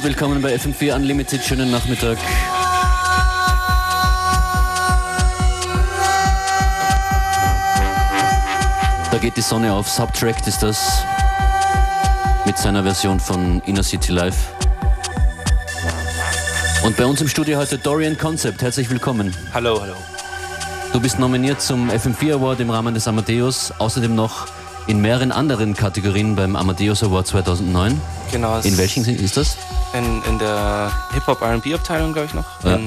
Und willkommen bei FM4 Unlimited. Schönen Nachmittag. Da geht die Sonne auf. Subtract ist das. Mit seiner Version von Inner City Live. Und bei uns im Studio heute Dorian Concept. Herzlich willkommen. Hallo, hallo. Du bist nominiert zum FM4 Award im Rahmen des Amadeus. Außerdem noch in mehreren anderen Kategorien beim Amadeus Award 2009. Genau. In welchen ist das? In, in der Hip-Hop-RB-Abteilung, glaube ich noch. Ja.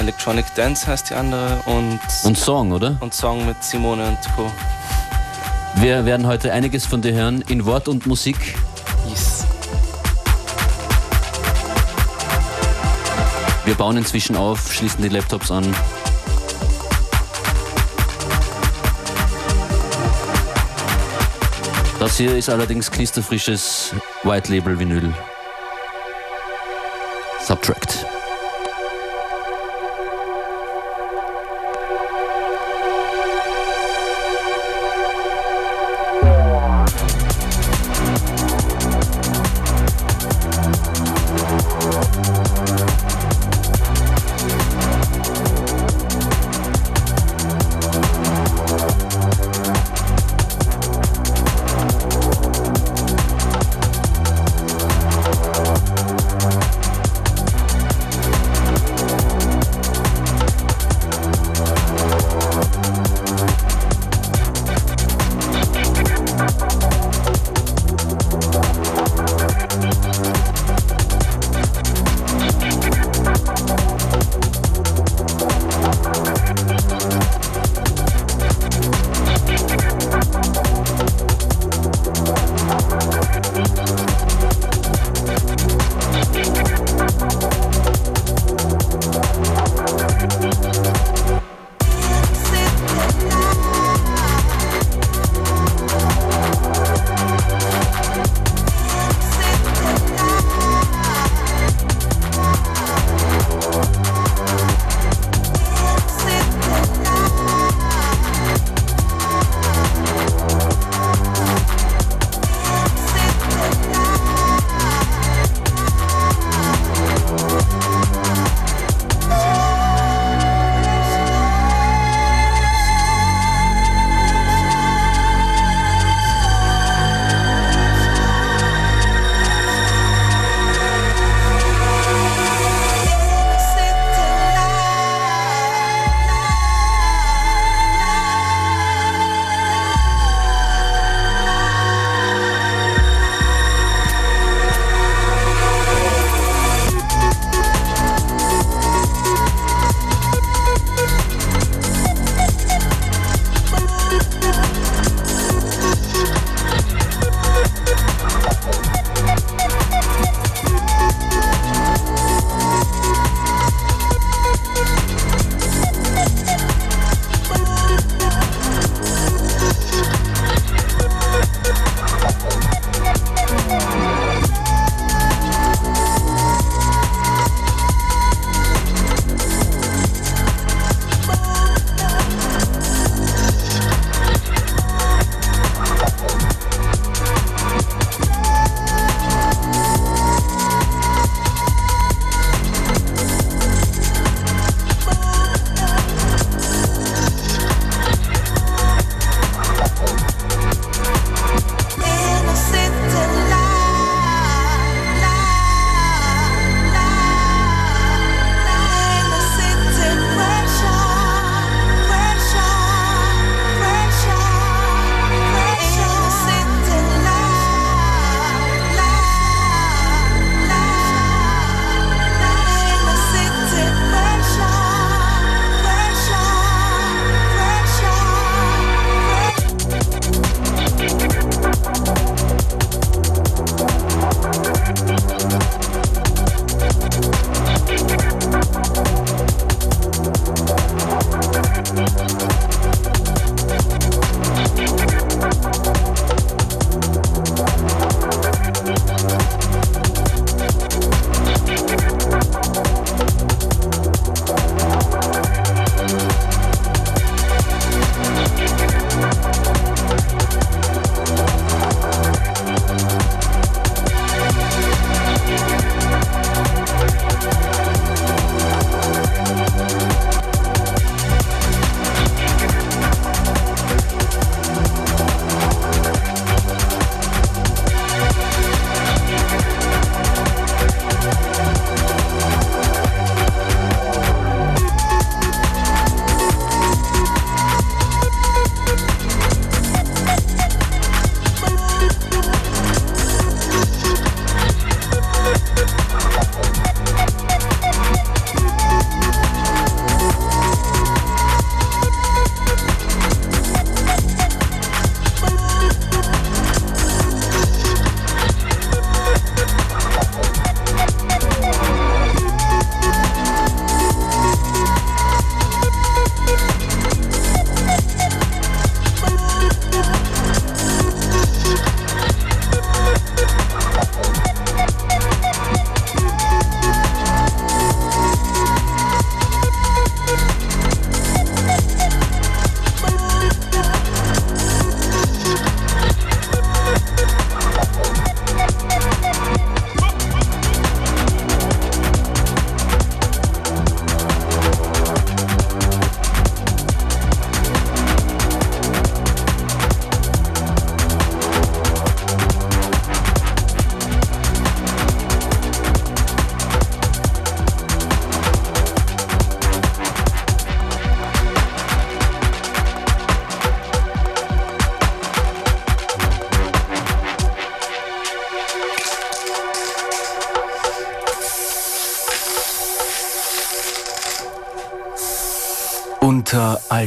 Electronic Dance heißt die andere und. Und Song, oder? Und Song mit Simone und Co. Wir werden heute einiges von dir hören in Wort und Musik. Yes. Wir bauen inzwischen auf, schließen die Laptops an. Das hier ist allerdings knisterfrisches White Label Vinyl. Subtract.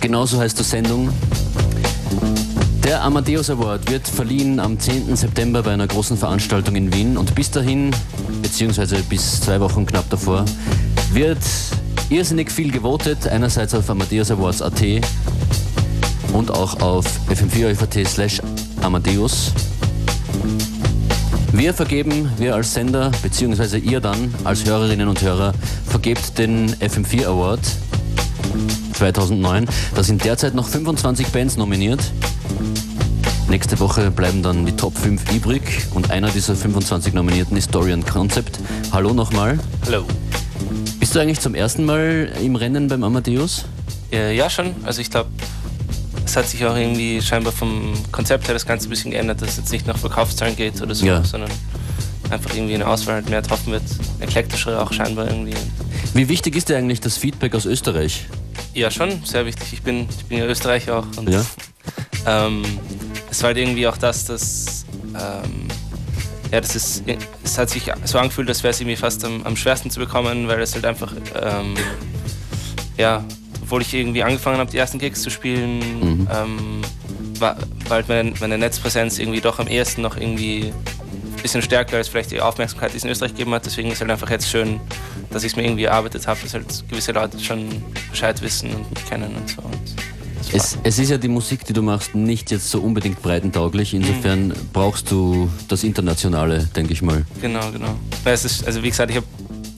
Genauso heißt die Sendung. Der Amadeus Award wird verliehen am 10. September bei einer großen Veranstaltung in Wien und bis dahin, beziehungsweise bis zwei Wochen knapp davor, wird irrsinnig viel gewotet. Einerseits auf AmadeusAwards.at und auch auf fm4 slash Amadeus. Wir vergeben, wir als Sender, beziehungsweise ihr dann als Hörerinnen und Hörer, vergebt den FM4 Award 2009. Da sind derzeit noch 25 Bands nominiert. Nächste Woche bleiben dann die Top 5 übrig und einer dieser 25 Nominierten ist Dorian Concept. Hallo nochmal. Hallo. Bist du eigentlich zum ersten Mal im Rennen beim Amadeus? Ja, ja schon. Also ich glaube, es hat sich auch irgendwie scheinbar vom Konzept her das Ganze ein bisschen geändert, dass es jetzt nicht nach Verkaufszahlen geht oder so, Ja. sondern einfach irgendwie eine Auswahl halt mehr getroffen wird. Eklektischer auch scheinbar irgendwie. Wie wichtig ist dir eigentlich das Feedback aus Österreich? Ja, schon, sehr wichtig. Ich bin, ich bin ja Österreicher auch. Und, Ja. ähm, es war halt irgendwie auch das, dass. Ähm, ja, das ist. Es hat sich so angefühlt, als wäre es irgendwie fast am, am schwersten zu bekommen, weil es halt einfach. Ähm, ja, obwohl ich irgendwie angefangen habe, die ersten Gigs zu spielen, Mhm. ähm, war, war halt meine, meine Netzpräsenz irgendwie doch am ehesten noch irgendwie bisschen stärker als vielleicht die Aufmerksamkeit, die es in Österreich gegeben hat. Deswegen ist es halt einfach jetzt schön, dass ich es mir irgendwie erarbeitet habe, dass halt gewisse Leute schon Bescheid wissen und mich kennen und so. Und Es, es ist ja die Musik, die du machst, nicht jetzt so unbedingt breitentauglich. Insofern brauchst du das Internationale, denke ich mal. Genau, genau. Ist, also wie gesagt, ich habe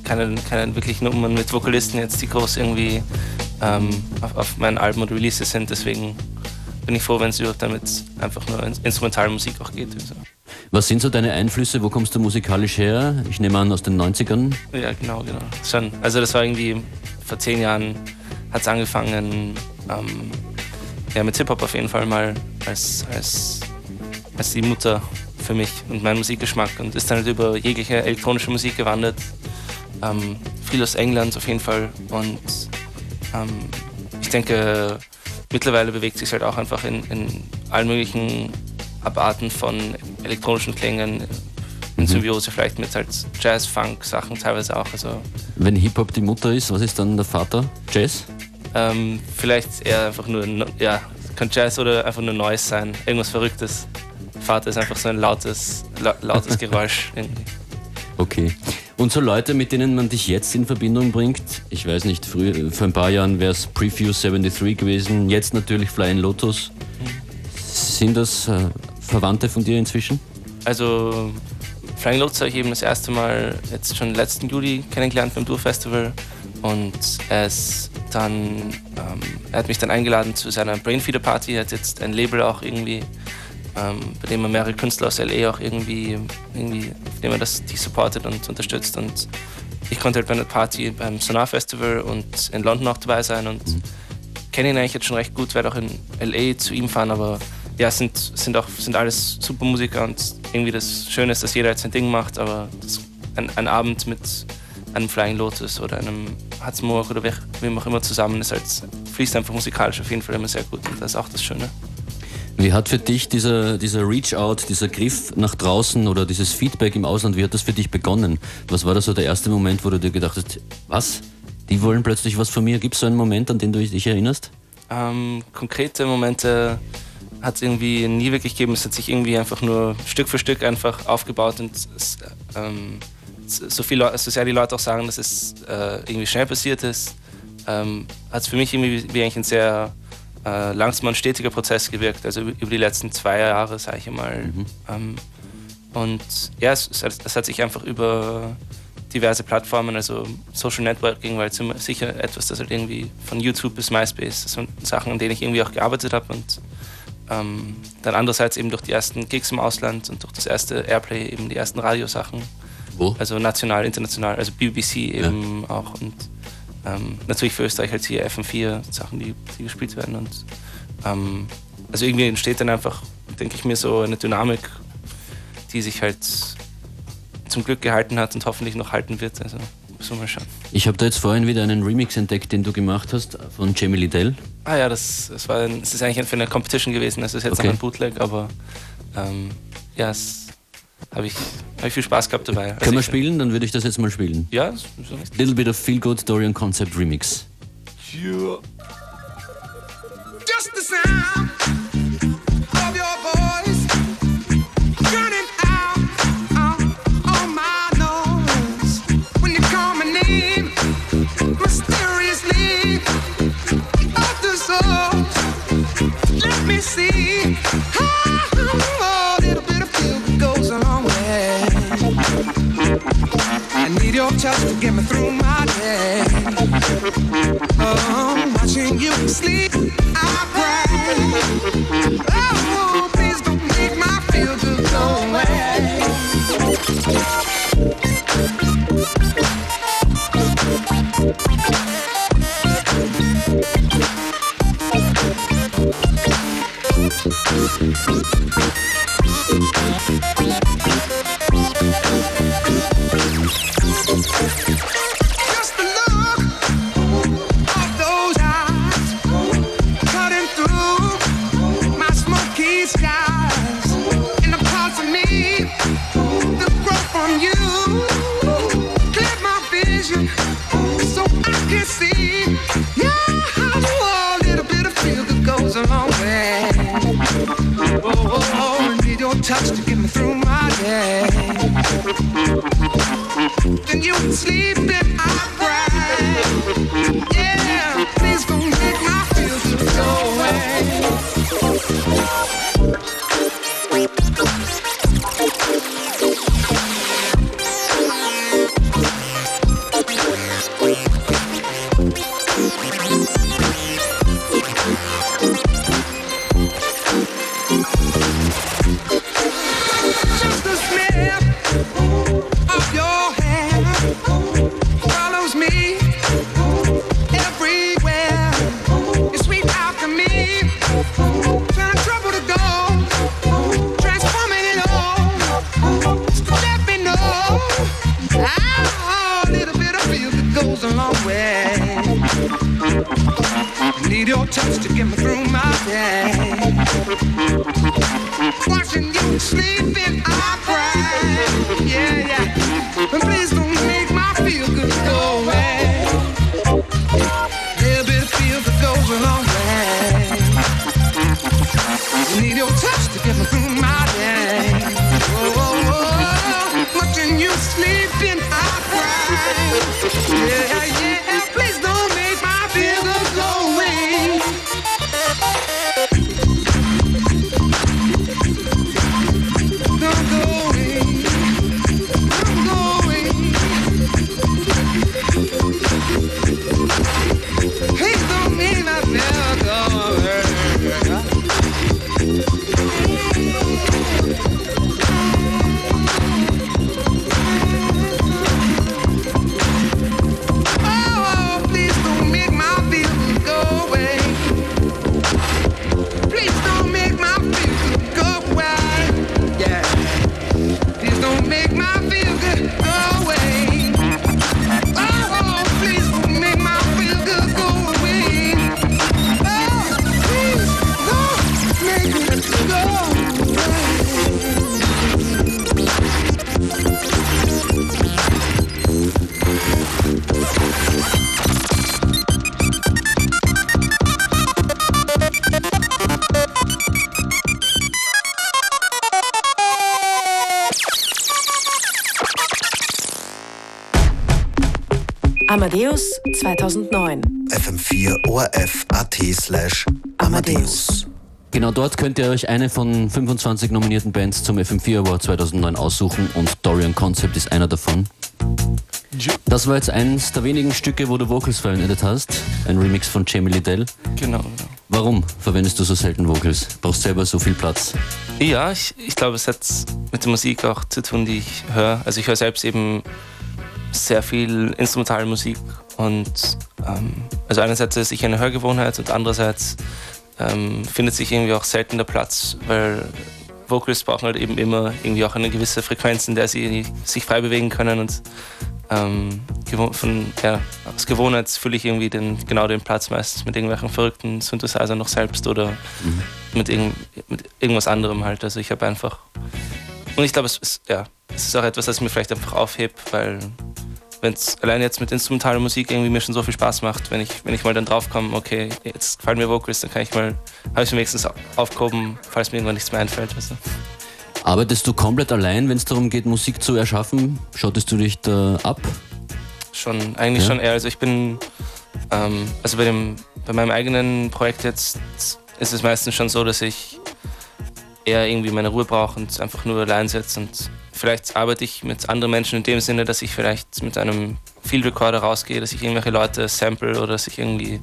keine, keine wirklichen Nummern mit Vokalisten jetzt, die groß irgendwie ähm, auf, auf meinen Alben oder Releases sind. Deswegen bin ich froh, wenn es überhaupt damit einfach nur in instrumentale Musik auch geht. Also. Was sind so deine Einflüsse? Wo kommst du musikalisch her? Ich nehme an aus den 90ern. Ja, genau, genau. Schon. Also das war irgendwie vor zehn Jahren hat es angefangen, ähm, ja, mit Hip-Hop auf jeden Fall mal als, als, als die Mutter für mich und meinen Musikgeschmack und ist dann halt über jegliche elektronische Musik gewandert. Ähm, viel aus England auf jeden Fall und ähm, ich denke, mittlerweile bewegt sich halt auch einfach in, in allen möglichen Abarten von elektronischen Klängen, in Symbiose vielleicht mit halt Jazz, Funk, Sachen teilweise auch. Also Wenn Hip-Hop die Mutter ist, was ist dann der Vater? Jazz? ähm, vielleicht eher einfach nur, ja, kann Jazz oder einfach nur Noise sein, irgendwas Verrücktes. Vater ist einfach so ein lautes, la lautes Geräusch. irgendwie. Okay. Und so Leute, mit denen man dich jetzt in Verbindung bringt, ich weiß nicht, früher, vor ein paar Jahren wäre es Preview 73 gewesen, jetzt natürlich Flying Lotus. Sind das äh, Verwandte von dir inzwischen? Also Flying Lotus habe ich eben das erste Mal jetzt schon letzten Juli kennengelernt beim Tour Festival und er ist dann, ähm, er hat mich dann eingeladen zu seiner Brainfeeder Party, er hat jetzt ein Label auch irgendwie, ähm, bei dem er mehrere Künstler aus LA auch irgendwie, irgendwie auf dem er das, die supportet und unterstützt. Und ich konnte halt bei einer Party beim Sonar Festival und in London auch dabei sein und kenne ihn eigentlich jetzt schon recht gut, werde auch in LA zu ihm fahren, aber ja, sind, sind auch sind alles super Musiker und irgendwie das Schöne ist, dass jeder jetzt sein Ding macht, aber das, ein, ein Abend mit einem Flying Lotus oder einem Hatzmoor oder wer- wem auch immer zusammen ist halt, fließt einfach musikalisch auf jeden Fall immer sehr gut und das ist auch das Schöne. Wie hat für dich dieser, dieser Reach-out, dieser Griff nach draußen oder dieses Feedback im Ausland, wie hat das für dich begonnen? Was war da so der erste Moment, wo du dir gedacht hast, was? Die wollen plötzlich was von mir? Gibt es so einen Moment, an den du dich erinnerst? Ähm, konkrete Momente hat es irgendwie nie wirklich gegeben. Es hat sich irgendwie einfach nur Stück für Stück einfach aufgebaut und es, ähm, so, viel, so sehr die Leute auch sagen, dass es äh, irgendwie schnell passiert ist, ähm, hat es für mich irgendwie wie eigentlich ein sehr äh, langsamer und stetiger Prozess gewirkt. Also über die letzten zwei Jahre, sage ich mal. Ähm, und ja, es, es, hat- es hat sich einfach über diverse Plattformen, also Social Networking, weil immer sicher etwas, das halt irgendwie von YouTube bis MySpace, das sind Sachen, an denen ich irgendwie auch gearbeitet habe und ähm, dann andererseits eben durch die ersten Gigs im Ausland und durch das erste Airplay eben die ersten Radiosachen, Wo? also national, international, also BBC eben auch und ähm, natürlich für Österreich halt hier FM4 Sachen, die, die gespielt werden und ähm, also irgendwie entsteht dann einfach, denke ich mir, so eine Dynamik, die sich halt zum Glück gehalten hat und hoffentlich noch halten wird. Also müssen wir mal schauen. Ich habe da jetzt vorhin wieder einen Remix entdeckt, den du gemacht hast von Jamie Liddell. Ah ja, das, das war ein, das ist eigentlich für eine Competition gewesen. Das ist jetzt Okay. noch ein Bootleg, aber ähm, ja, es, habe ich, hab ich viel Spaß gehabt dabei. Können wir Also ich- spielen? Dann würde ich das jetzt mal spielen. Ja, so nicht. Little bit of Feel Good Dorian Concept Remix. Just the sound touch to get me through my day. Oh, watching you sleep, I Amadeus 2009. FM4 ORF AT slash Amadeus. Genau dort könnt ihr euch eine von 25 nominierten Bands zum FM4 Award 2009 aussuchen und Dorian Concept ist einer davon. Das war jetzt eins der wenigen Stücke, wo du Vocals verwendet hast. Ein Remix von Jamie Liddell. Genau. genau. Warum verwendest du so selten Vocals? Brauchst selber so viel Platz? Ja, ich, ich glaube, es hat mit der Musik auch zu tun, die ich höre. Also ich höre selbst eben sehr viel instrumentale Musik und ähm, also einerseits ist ich eine Hörgewohnheit und andererseits ähm, findet sich irgendwie auch selten der Platz, weil Vocals brauchen halt eben immer irgendwie auch eine gewisse Frequenz, in der sie sich frei bewegen können und ähm, von, ja, aus Gewohnheit fülle ich irgendwie den, genau den Platz meistens mit irgendwelchen verrückten Synthesizer noch selbst oder mit, irgend, mit irgendwas anderem halt. Also ich habe einfach und ich glaube, es ist, ja, es ist auch etwas, das mir vielleicht einfach aufhebt, weil wenn es allein jetzt mit instrumentaler Musik irgendwie mir schon so viel Spaß macht, wenn ich, wenn ich mal dann draufkomme, okay, jetzt gefallen mir Vocals, dann kann ich mal, habe ich wenigstens aufgehoben, falls mir irgendwann nichts mehr einfällt. Weißt du? Arbeitest du komplett allein, wenn es darum geht, Musik zu erschaffen? Schottest du dich da ab? Schon, eigentlich Ja? schon eher. Also ich bin, ähm, also bei, dem, bei meinem eigenen Projekt jetzt ist es meistens schon so, dass ich eher irgendwie meine Ruhe brauche und einfach nur allein sitze und vielleicht arbeite ich mit anderen Menschen in dem Sinne, dass ich vielleicht mit einem Field Recorder rausgehe, dass ich irgendwelche Leute sample oder dass ich irgendwie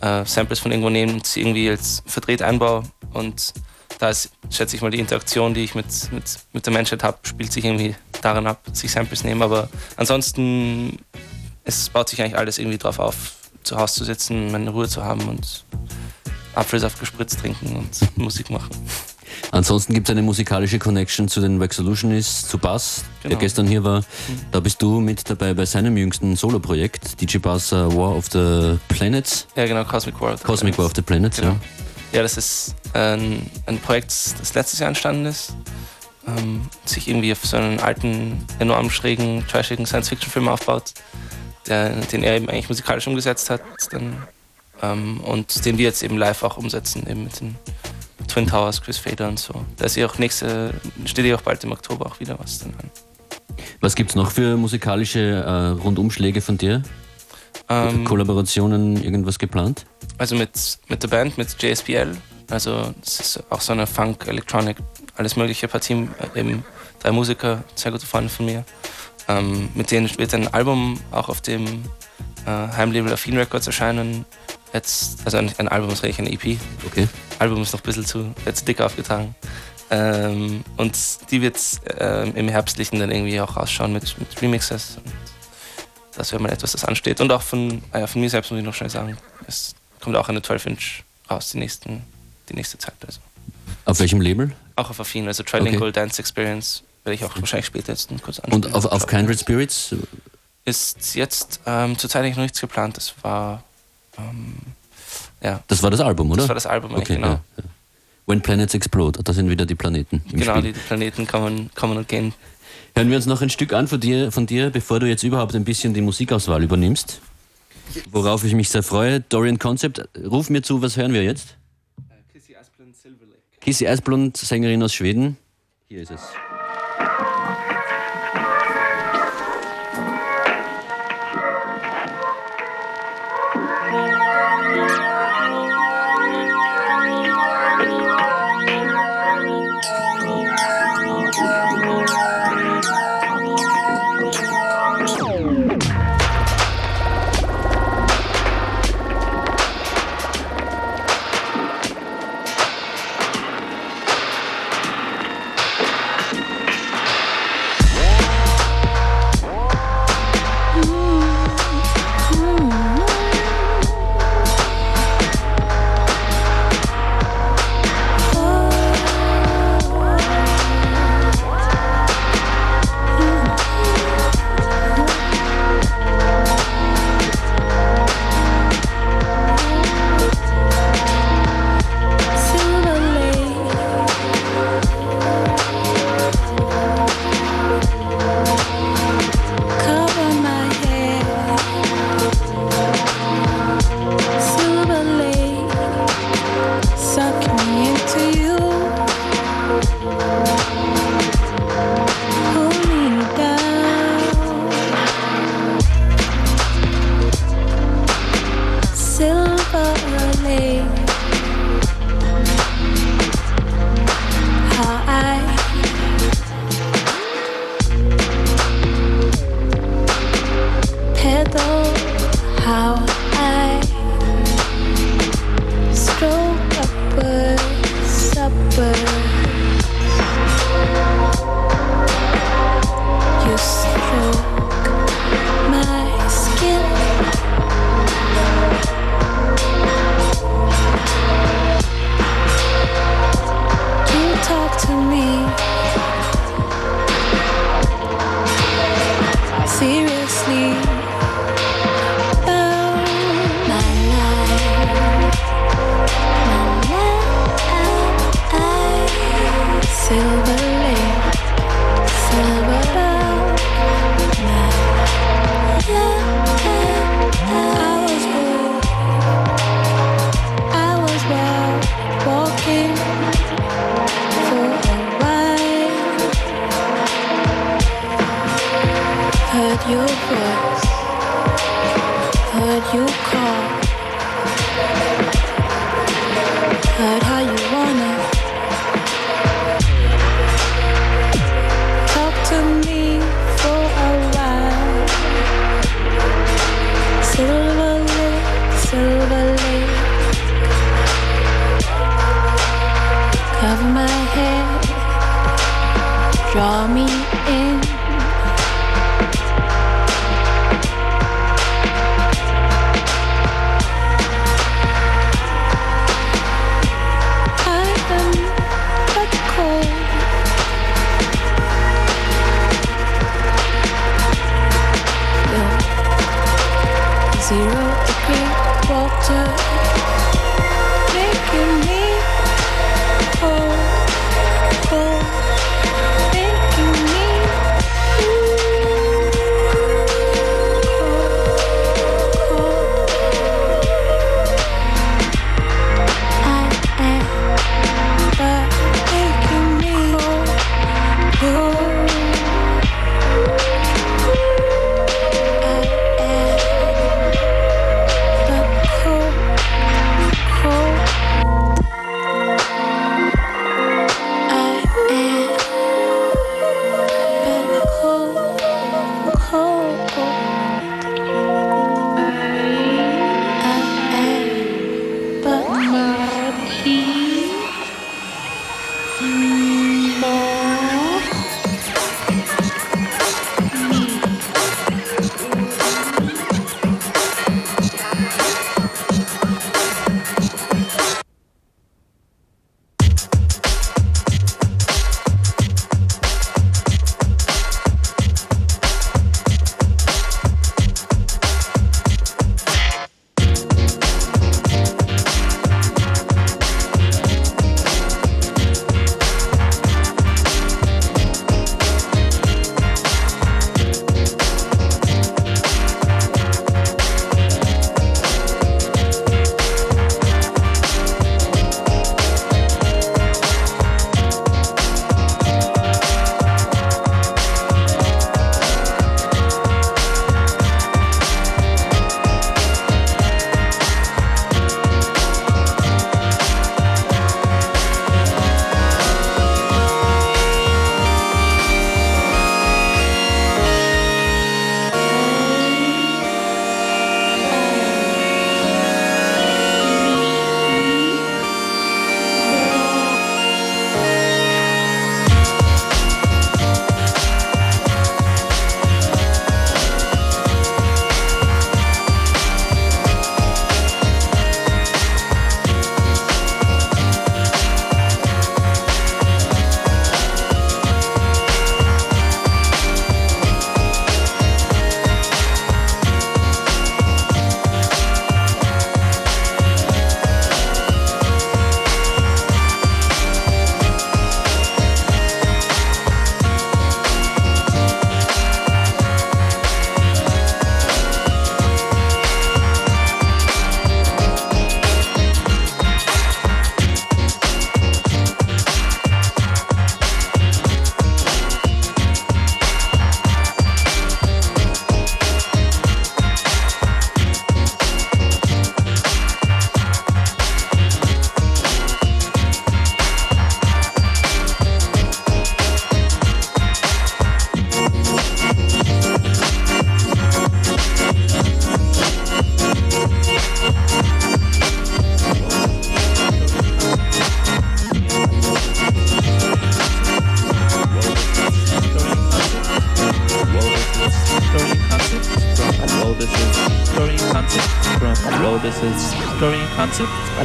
äh, Samples von irgendwo nehme und sie irgendwie als verdreht einbaue und da ist, schätze ich mal, die Interaktion, die ich mit, mit, mit der Menschheit habe, spielt sich irgendwie daran ab, dass ich Samples nehme. Aber ansonsten, es baut sich eigentlich alles irgendwie drauf auf, zu Hause zu sitzen, meine Ruhe zu haben und Apfelsaft gespritzt trinken und Musik machen. Ansonsten gibt es eine musikalische Connection zu den Resolutionists, zu Bass, der Genau. gestern hier war. Da bist du mit dabei bei seinem jüngsten Solo-Projekt, DJ Bass äh, War of the Planets, Ja, genau, Cosmic World. Cosmic War of the Planets, Genau. ja. Ja, das ist ein, ein Projekt, das letztes Jahr entstanden ist. Ähm, sich irgendwie auf so einen alten, enorm schrägen, trashigen Science-Fiction-Film aufbaut, der, den er eben eigentlich musikalisch umgesetzt hat. Dann, ähm, und den wir jetzt eben live auch umsetzen, eben mit den Twin Towers, Chris Fader und so. Da ist ja auch nächste, steht ja auch bald im Oktober auch wieder was dann an. Was gibt's noch für musikalische äh, Rundumschläge von dir? Ähm, Kollaborationen, irgendwas geplant? Also mit, mit der Band, mit JSPL. Also das ist auch so eine Funk, Electronic, alles mögliche Partie, äh, eben drei Musiker, sehr gute Freunde von mir. Ähm, mit denen wird ein Album auch auf dem äh, Heimlabel Affin Records erscheinen. Jetzt, also ein, ein Album ist eigentlich eine EP. Okay. Album ist noch ein bisschen zu, äh, zu dick aufgetragen. Ähm, und die wird ähm, im Herbstlichen dann irgendwie auch rausschauen mit, mit Remixes. Und das wäre mal etwas, das ansteht. Und auch von, ja, von mir selbst muss ich noch schnell sagen, es kommt auch eine 12-Inch raus, die, nächsten, die nächste Zeit. Also. Auf welchem Label? Auch auf Affin, also Trilingual Dance Experience werde ich auch wahrscheinlich später jetzt kurz ansprechen. Und auf, auf Kindred Spirits? Ist jetzt ähm, zurzeit eigentlich noch nichts geplant. Das war, ähm, ja, Das war das Album, oder? das war das Album Okay, genau. ja, ja. When Planets Explode, da sind wieder die Planeten im Genau, Spiel. die Planeten kommen, kommen und gehen. Hören wir uns noch ein Stück an von dir, von dir, bevor du jetzt überhaupt ein bisschen die Musikauswahl übernimmst. Worauf ich mich sehr freue. Dorian Concept, ruf mir zu, was hören wir jetzt? Kissy Asplund, Sängerin aus Schweden. Hier ist es. to me.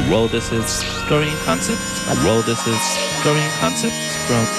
Roll this is Korean concept. Roll this is Korean concept. from.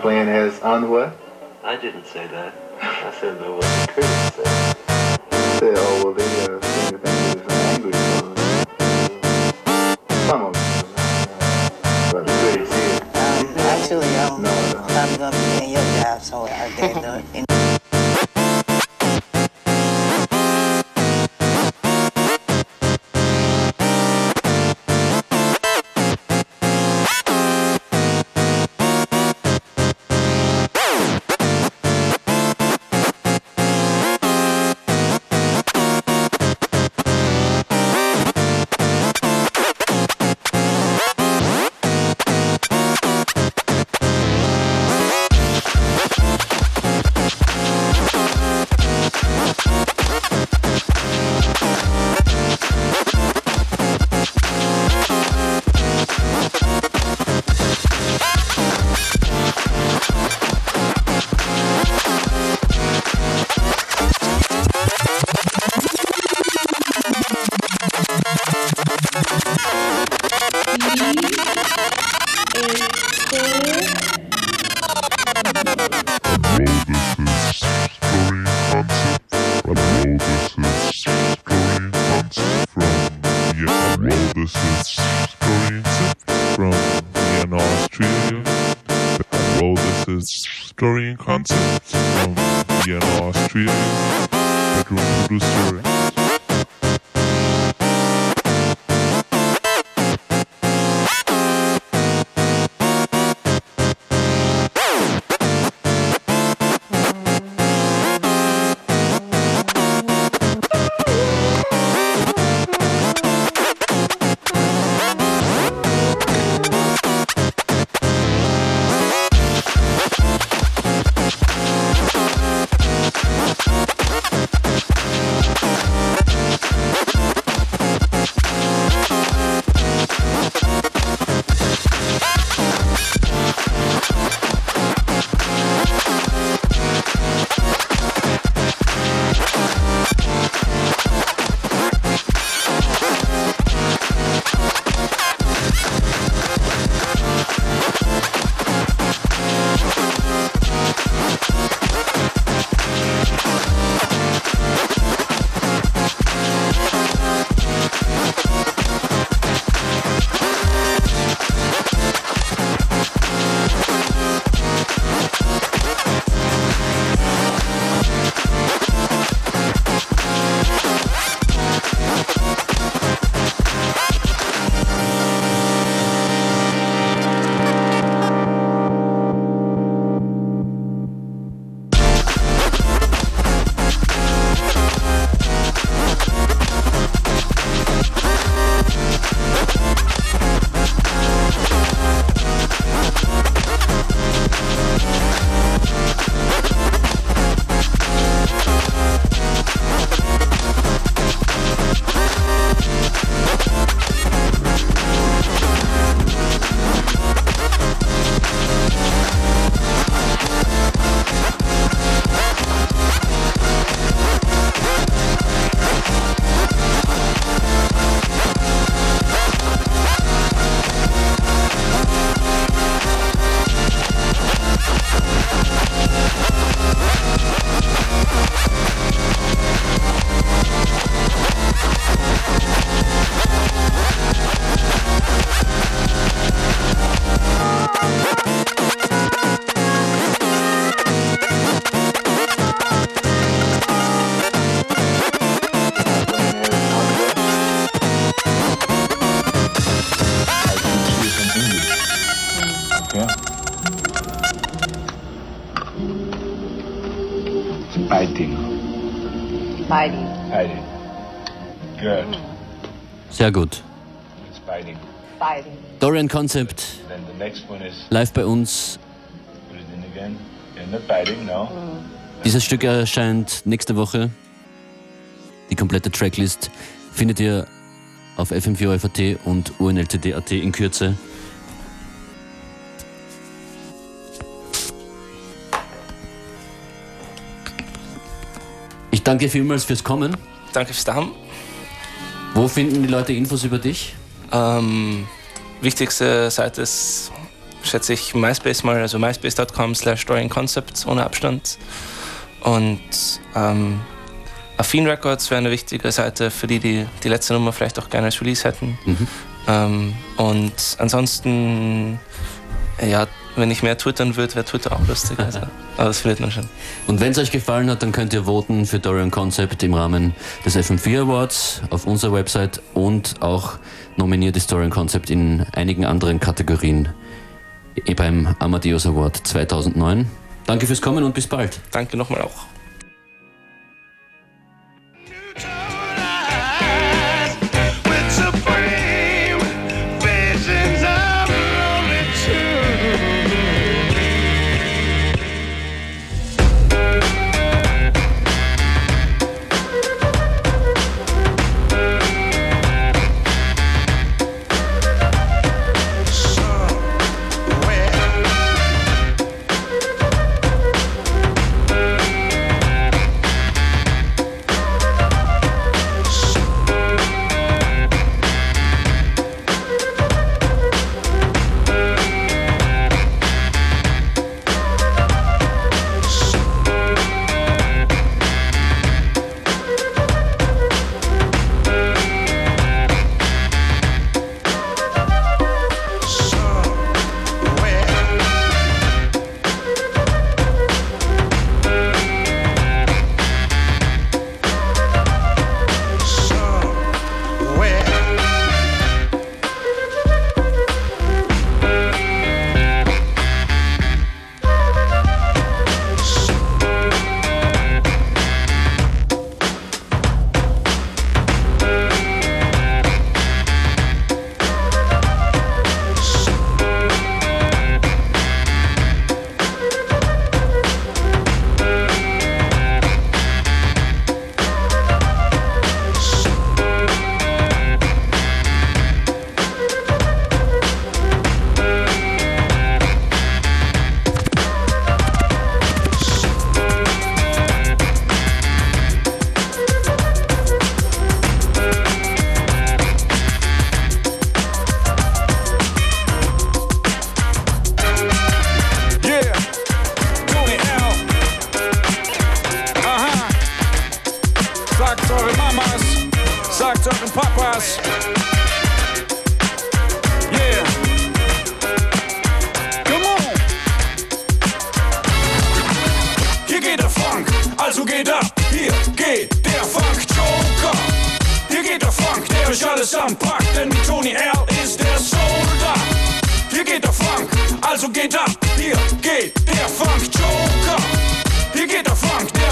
Playing has on what? I didn't say that. I said that what the critics said. Say, oh, well, they uh, sing the thing in English. So, some of them. But the critics here. Um, actually, I'm gonna be in your job, so I didn't do it. Story Concept from Vienna, Austria. Bedroom producer. Dorian Concept live bei uns. no? Dieses Stück erscheint nächste Woche. Die komplette Tracklist findet ihr auf fm4 und unltd.at in Kürze. Ich danke vielmals fürs Kommen. Danke fürs Daheim. Wo finden die Leute Infos über dich? Ähm, wichtigste Seite ist, schätze ich, MySpace mal, also myspace.com slash Concepts ohne Abstand. Und ähm, Affin Records wäre eine wichtige Seite für die, die die letzte Nummer vielleicht auch gerne als Release hätten. Mhm. Ähm, und ansonsten, ja, wenn ich mehr twittern würde, wäre Twitter auch lustig. Also, aber das findet man schon. Und wenn es euch gefallen hat, dann könnt ihr voten für Dorian Concept im Rahmen des FM4 Awards auf unserer Website und auch nominiert ist Dorian Concept in einigen anderen Kategorien beim Amadeus Award 2009. Danke fürs Kommen und bis bald. Danke nochmal auch.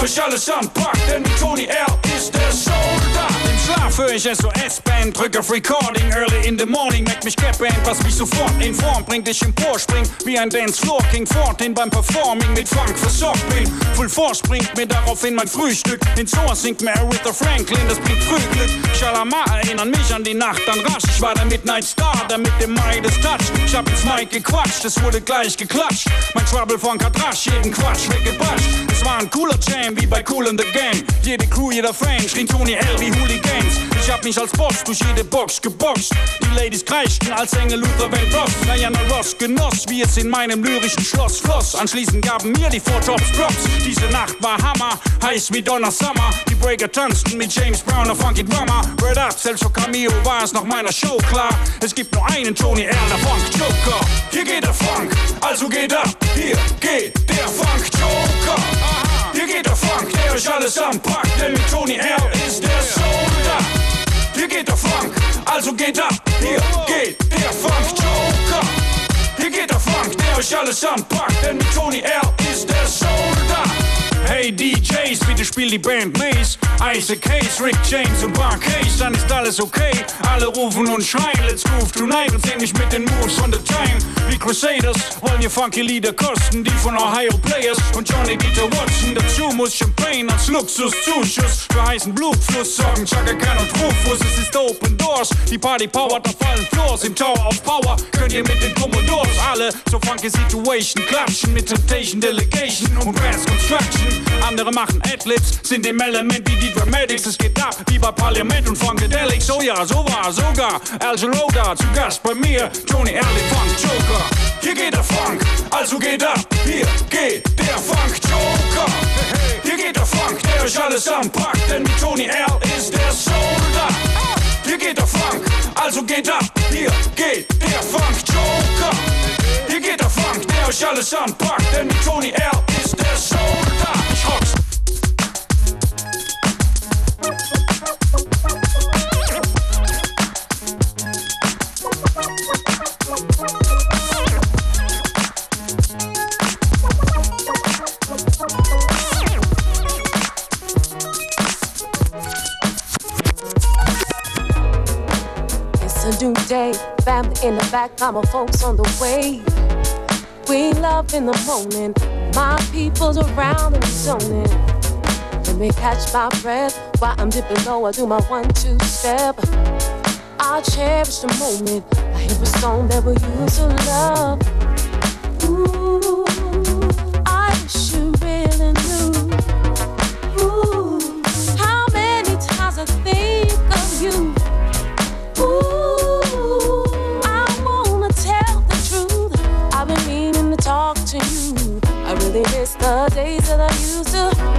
Funk, der euch alles anpackt, denn mit Tony R Schlaf höre ich SOS-Band, drück auf Recording, early in the morning, merkt mich Cap-Band, was mich sofort in Form bringt, ich emporspring, wie ein Dance-Floor King Fortin beim Performing mit Funk versorgt bin. Full Force bringt mir daraufhin mein Frühstück, den Source singt mir Aretha Franklin, das bringt Frühglück. Shalama erinnern mich an die Nacht, dann rasch, ich war der Midnight Star, der mit dem Midas Touch. Ich hab ins Mic gequatscht, es wurde gleich geklatscht. Mein Trouble Funk hat rasch jeden Quatsch weggebatscht. Es war ein cooler Jam, wie bei Cool in the Gang. Jede Crew, jeder Fan, schrien Tony L wie Hooligans. Ich hab mich als Boss durch jede Box geboxt. Die Ladies kreischten als Engel Luther Vandross. Diana Ross genoss, wie es in meinem lyrischen Schloss floss. Anschließend gaben mir die Four Tops Props. Diese Nacht war Hammer, heiß wie Donner Summer. Die Breaker tanzten mit James Brown auf Funky Drummer. Red Up, selbst für Cameo war es nach meiner Show klar. Es gibt nur einen Tony L, der Funk Joker. Hier geht der Funk, also geht ab. Hier geht der Funk Joker. Hier geht der Funk, der euch alles anpackt, denn mit Tony R ist der Soldat. Hier geht der Funk, also geht ab. Hier geht der Funk Joker. Hier geht der Funk, der euch alles anpackt, denn mit Tony R ist der Soldat. Hey DJs, bitte spiel die Band Maze. Isaac Hayes, Rick James und Mark Hayes, dann ist alles okay. Alle rufen und schreien, let's groove tonight und sing mich mit den Moves on the Time. Wie Crusaders wollen ihr funky Lieder kosten, die von Ohio Players und Johnny Dieter Watson. Dazu muss Champagne als Luxuszuschuss für heißen Blutfluss sorgen. Chaka Khan und Rufus, es ist Open Doors. Die Party powert auf allen Floors. Im Tower of Power könnt ihr mit den Commodores alle zur funky Situation klatschen mit Temptation Delegation und Brass Construction. Andere machen Adlibs, sind im Element wie die Dramatics. Es geht ab wie bei Parlament und Funkadelic. So ja, so war sogar Al Roda zu Gast bei mir, Tony den Funk Joker. Hier geht der Funk, also geht ab. Hier geht der Funk Joker. Hier geht der Funk, der euch alles anpackt, denn mit Tony L. ist der Soldat. Hier geht der Funk, also geht ab. Hier geht der Funk Joker. Hier geht der Funk, der euch alles anpackt, denn mit Tony L. ist der Soldat. In the back, mama folks on the way. We love in the morning, my people's around and zoning. Let me catch my breath while I'm dipping low. I do my one two step. I cherish the moment. I hear a song that we used to love. Ooh, I wish you really knew. Ooh, how many times I think of you. Ooh, I wanna tell the truth. I've been meaning to talk to you. I really miss the days that I used to